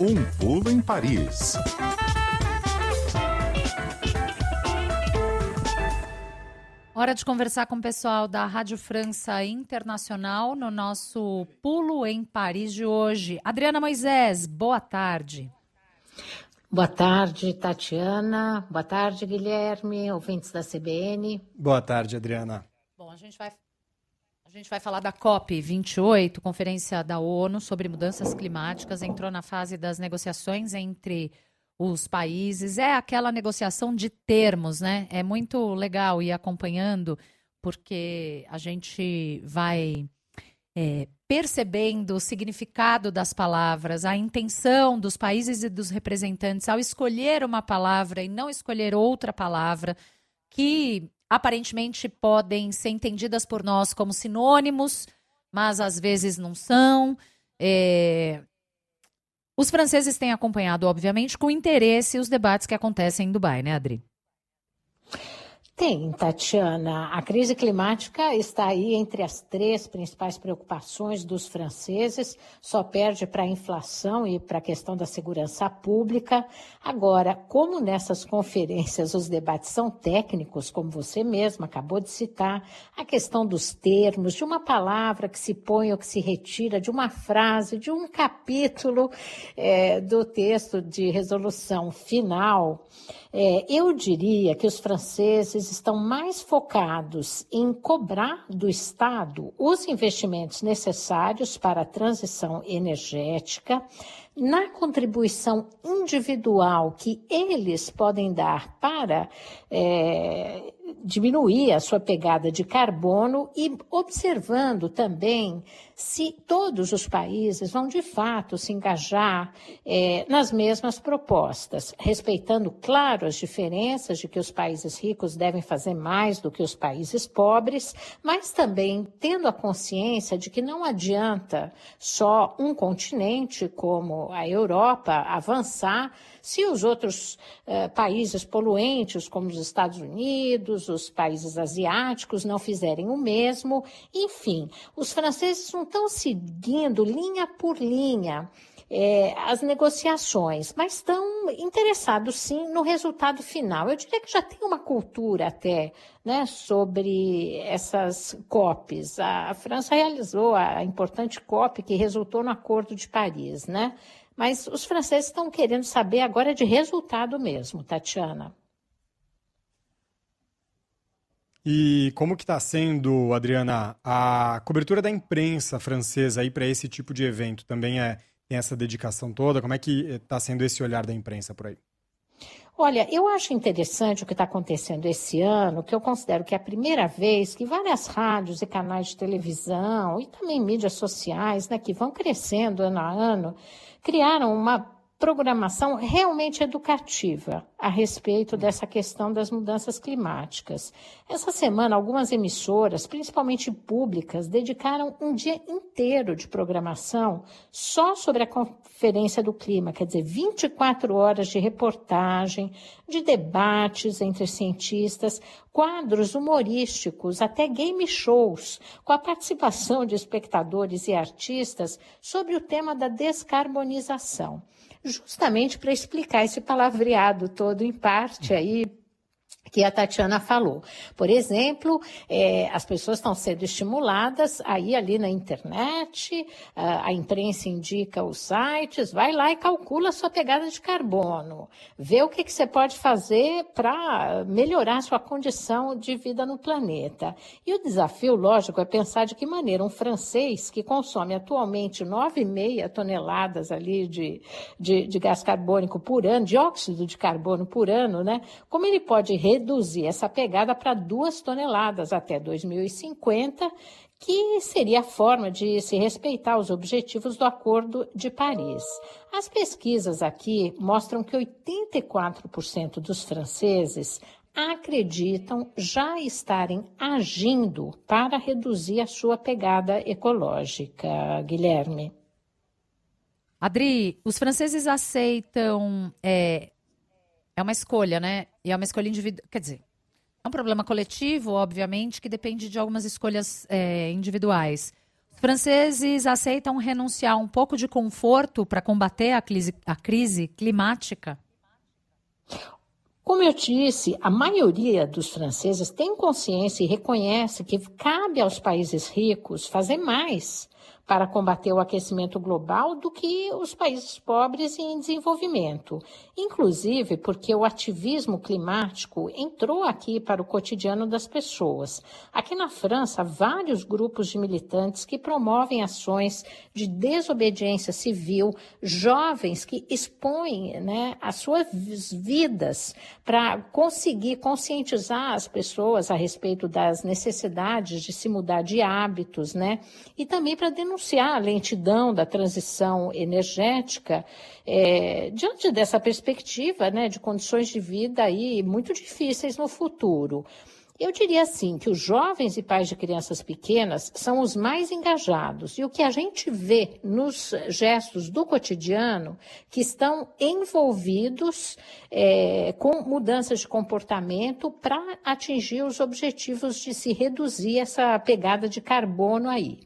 Um pulo em Paris. Hora de conversar com o pessoal da Rádio França Internacional no nosso Pulo em Paris de hoje. Adriana Moisés, boa tarde. Boa tarde, Tatiana. Boa tarde, Guilherme, ouvintes da CBN. Boa tarde, Adriana. Bom, a gente vai a gente vai falar da COP 28, Conferência da ONU sobre Mudanças Climáticas, entrou na fase das negociações entre os países. É aquela negociação de termos, né? É muito legal ir acompanhando, porque a gente vai é, percebendo o significado das palavras, a intenção dos países e dos representantes ao escolher uma palavra e não escolher outra palavra, que aparentemente podem ser entendidas por nós como sinônimos, mas às vezes não são. É, os franceses têm acompanhado, obviamente, com interesse os debates que acontecem em Dubai, né, Adri? Tem, Tatiana. A crise climática está aí entre as três principais preocupações dos franceses, só perde para a inflação e para a questão da segurança pública. Agora, como nessas conferências os debates são técnicos, como você mesma acabou de citar, a questão dos termos, de uma palavra que se põe ou que se retira, de uma frase, de um capítulo é, do texto de resolução final, é, eu diria que os franceses estão mais focados em cobrar do Estado os investimentos necessários para a transição energética, na contribuição individual que eles podem dar para é, diminuir a sua pegada de carbono e observando também se todos os países vão de fato se engajar é, nas mesmas propostas, respeitando, claro, as diferenças de que os países ricos devem fazer mais do que os países pobres, mas também tendo a consciência de que não adianta só um continente como a Europa avançar se os outros eh, países poluentes, como os Estados Unidos, os países asiáticos, não fizerem o mesmo, enfim, os franceses não estão seguindo linha por linha é, as negociações, mas estão interessados sim no resultado final. Eu diria que já tem uma cultura até né, sobre essas COPs. A, a França realizou a importante COP que resultou no Acordo de Paris, né? Mas os franceses estão querendo saber agora de resultado mesmo, Tatiana. E como que está sendo, Adriana, a cobertura da imprensa francesa aí para esse tipo de evento? Também é, tem essa dedicação toda? Como é que está sendo esse olhar da imprensa por aí? Olha, eu acho interessante o que está acontecendo esse ano, que eu considero que é a primeira vez que várias rádios e canais de televisão e também mídias sociais, né, que vão crescendo ano a ano, criaram uma programação realmente educativa a respeito dessa questão das mudanças climáticas. Essa semana, algumas emissoras, principalmente públicas, dedicaram um dia inteiro de programação só sobre a Conferência do Clima, quer dizer, 24 horas de reportagem, de debates entre cientistas, quadros humorísticos, até game shows, com a participação de espectadores e artistas sobre o tema da descarbonização. Justamente para explicar esse palavreado todo, em parte aí que a Tatiana falou. Por exemplo, é, as pessoas estão sendo estimuladas aí ali na internet, a, a, imprensa indica os sites, vai lá e calcula a sua pegada de carbono, vê o que, que você pode fazer para melhorar a sua condição de vida no planeta. E o desafio, lógico, é pensar de que maneira um francês que consome atualmente 9,5 toneladas ali de, de, de gás carbônico por ano, dióxido de carbono por ano, né? Como ele pode reduzir essa pegada para duas toneladas até 2050, que seria a forma de se respeitar os objetivos do Acordo de Paris. As pesquisas aqui mostram que 84% dos franceses acreditam já estarem agindo para reduzir a sua pegada ecológica, Guilherme. Adri, os franceses aceitam é, é uma escolha, né? E é uma escolha individual. Quer dizer, é um problema coletivo, obviamente, que depende de algumas escolhas é, individuais. Os Franceses aceitam renunciar um pouco de conforto para combater a crise, a crise climática? Como eu disse, a maioria dos franceses tem consciência e reconhece que cabe aos países ricos fazer mais para combater o aquecimento global do que os países pobres em desenvolvimento. Inclusive porque o ativismo climático entrou aqui para o cotidiano das pessoas. Aqui na França, vários grupos de militantes que promovem ações de desobediência civil, jovens que expõem né, as suas vidas para conseguir conscientizar as pessoas a respeito das necessidades de se mudar de hábitos, né? E também para denunciar denunciar a lentidão da transição energética é, diante dessa perspectiva né, de condições de vida aí muito difíceis no futuro. Eu diria assim que os jovens e pais de crianças pequenas são os mais engajados e o que a gente vê nos gestos do cotidiano que estão envolvidos é, com mudanças de comportamento para atingir os objetivos de se reduzir essa pegada de carbono aí.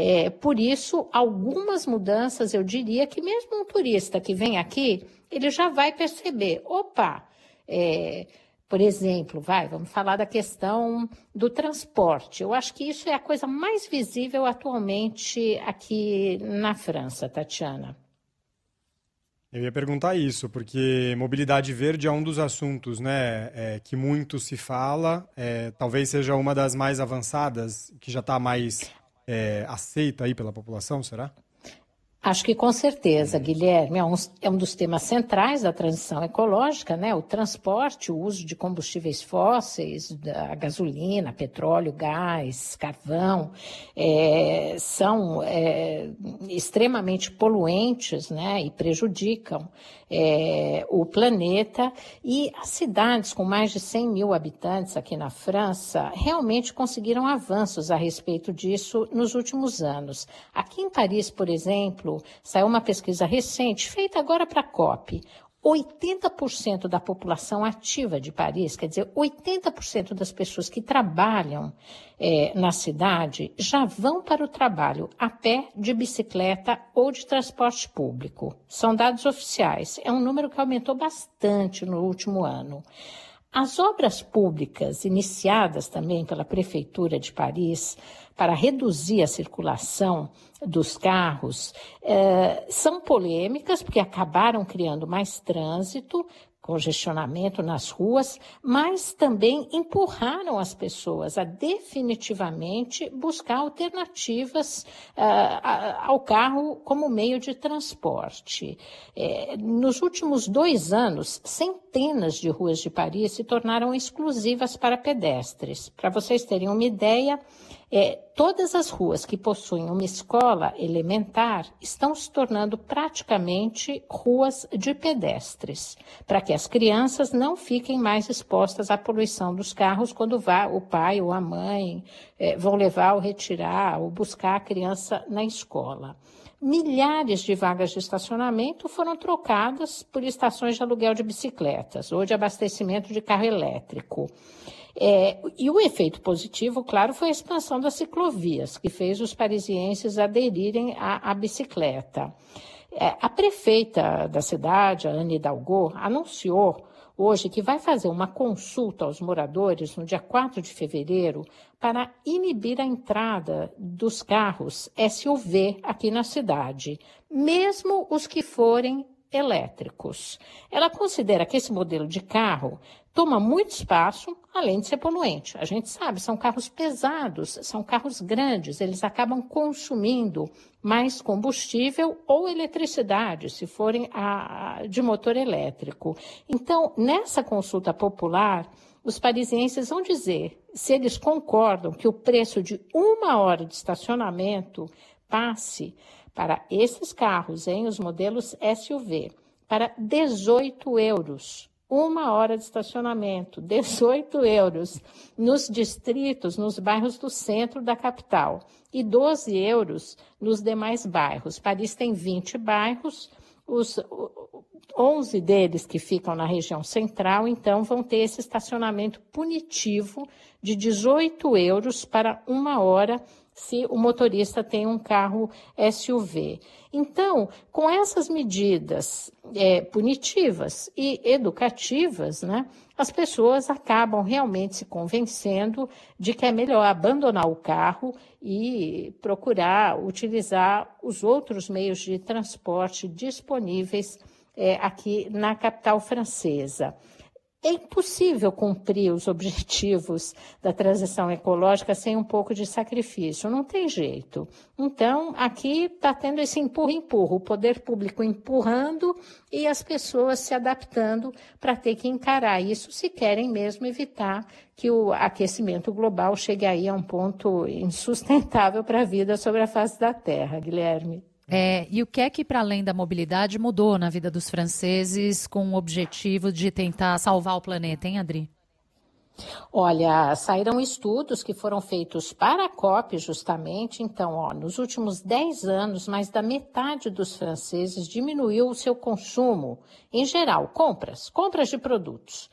É, por isso, algumas mudanças, eu diria que mesmo um turista que vem aqui, ele já vai perceber, opa, é, por exemplo, vai, vamos falar da questão do transporte. Eu acho que isso é a coisa mais visível atualmente aqui na França, Tatiana. Eu ia perguntar isso, porque mobilidade verde é um dos assuntos né, é, que muito se fala, é, talvez seja uma das mais avançadas, que já está mais é, aceita aí pela população, será? Acho que com certeza, Guilherme, é um, é um, dos temas centrais da transição ecológica, né? O transporte, o uso de combustíveis fósseis, a gasolina, petróleo, gás, carvão, é, são é, extremamente poluentes, né? E prejudicam é, o planeta. E as cidades com mais de 100 mil habitantes aqui na França realmente conseguiram avanços a respeito disso nos últimos anos. Aqui em Paris, por exemplo, saiu uma pesquisa recente, feita agora para a COP. 80% da população ativa de Paris, quer dizer, 80% das pessoas que trabalham é, na cidade já vão para o trabalho a pé, de bicicleta ou de transporte público. São dados oficiais. É um número que aumentou bastante no último ano. As obras públicas iniciadas também pela Prefeitura de Paris para reduzir a circulação dos carros eh, são polêmicas, porque acabaram criando mais trânsito, congestionamento nas ruas, mas também empurraram as pessoas a definitivamente buscar alternativas uh, ao carro como meio de transporte. É, nos últimos dois anos, centenas de ruas de Paris se tornaram exclusivas para pedestres. Para vocês terem uma ideia, é, todas as ruas que possuem uma escola elementar estão se tornando praticamente ruas de pedestres, para que as crianças não fiquem mais expostas à poluição dos carros quando vá, o pai ou a mãe é, vão levar ou retirar ou buscar a criança na escola. Milhares de vagas de estacionamento foram trocadas por estações de aluguel de bicicletas ou de abastecimento de carro elétrico. É, e o efeito positivo, claro, foi a expansão das ciclovias, que fez os parisienses aderirem à, à bicicleta. É, a prefeita da cidade, a Anne Hidalgo, anunciou hoje que vai fazer uma consulta aos moradores no dia 4 de fevereiro para inibir a entrada dos carros SUV aqui na cidade, mesmo os que forem elétricos. Ela considera que esse modelo de carro toma muito espaço, além de ser poluente. A gente sabe, são carros pesados, são carros grandes, eles acabam consumindo mais combustível ou eletricidade, se forem a, de motor elétrico. Então, nessa consulta popular, os parisienses vão dizer se eles concordam que o preço de uma hora de estacionamento passe para esses carros em os modelos SUV para 18 euros uma hora de estacionamento, 18 euros nos distritos, nos bairros do centro da capital e 12 euros nos demais bairros. Paris tem 20 bairros, os 11 deles que ficam na região central, então vão ter esse estacionamento punitivo de 18 euros para uma hora se o motorista tem um carro SUV. Então, com essas medidas é, punitivas e educativas, né, as pessoas acabam realmente se convencendo de que é melhor abandonar o carro e procurar utilizar os outros meios de transporte disponíveis é, aqui na capital francesa é impossível cumprir os objetivos da transição ecológica sem um pouco de sacrifício, não tem jeito. Então, aqui está tendo esse empurra-empurra, o poder público empurrando e as pessoas se adaptando para ter que encarar isso se querem mesmo evitar que o aquecimento global chegue aí a um ponto insustentável para a vida sobre a face da Terra, Guilherme. É, e o que é que, para além da mobilidade, mudou na vida dos franceses com o objetivo de tentar salvar o planeta, hein, Adri? Olha, saíram estudos que foram feitos para a COP, justamente. Então, ó, nos últimos 10 anos, mais da metade dos franceses diminuiu o seu consumo, em geral, compras, compras de produtos.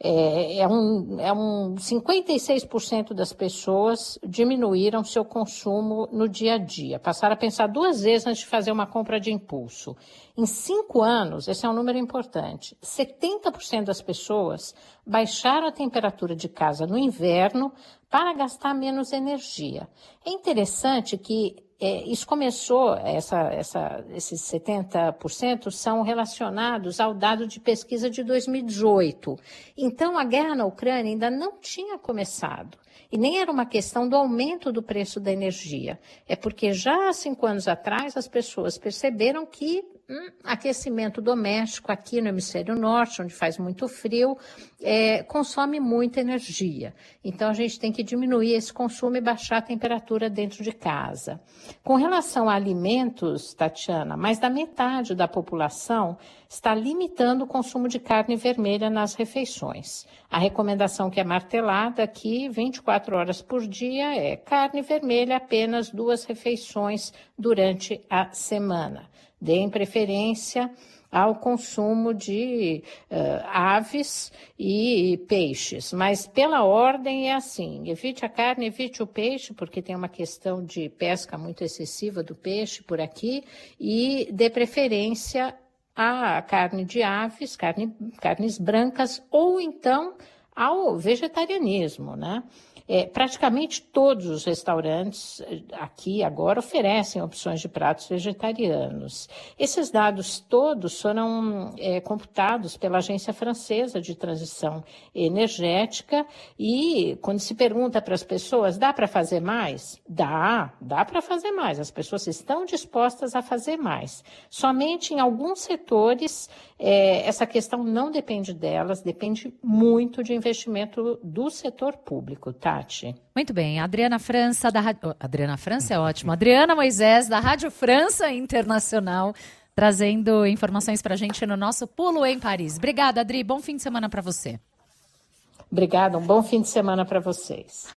É, é, um, é um 56% das pessoas diminuíram seu consumo no dia a dia, passaram a pensar duas vezes antes de fazer uma compra de impulso. Em cinco anos, esse é um número importante, 70% das pessoas baixaram a temperatura de casa no inverno para gastar menos energia. É interessante que é, isso começou, essa, essa, esses 70% são relacionados ao dado de pesquisa de 2018. Então, a guerra na Ucrânia ainda não tinha começado. E nem era uma questão do aumento do preço da energia. É porque já há cinco anos atrás as pessoas perceberam que hum, aquecimento doméstico aqui no hemisfério norte, onde faz muito frio, é, consome muita energia. Então a gente tem que diminuir esse consumo e baixar a temperatura dentro de casa. Com relação a alimentos, Tatiana, mais da metade da população está limitando o consumo de carne vermelha nas refeições. A recomendação que é martelada aqui, 24 horas por dia, é carne vermelha apenas duas refeições durante a semana. Deem preferência ao consumo de uh, aves e peixes. Mas pela ordem é assim: evite a carne, evite o peixe, porque tem uma questão de pesca muito excessiva do peixe por aqui, e dê preferência à carne de aves, carne, carnes brancas, ou então ao vegetarianismo, né? É, praticamente todos os restaurantes eh, aqui agora oferecem opções de pratos vegetarianos. Esses dados todos foram é, computados pela Agência Francesa de Transição Energética e quando se pergunta para as pessoas, dá para fazer mais? Dá, dá para fazer mais. As pessoas estão dispostas a fazer mais. Somente em alguns setores é, essa questão não depende delas, depende muito de investimento do setor público, Tati. Muito bem. Adriana França, da Rádio... Adriana França é ótimo. Adriana Moisés, da Rádio França Internacional, trazendo informações para a gente no nosso Pulo em Paris. Obrigada, Adri. Bom fim de semana para você. Obrigada, um bom fim de semana para vocês.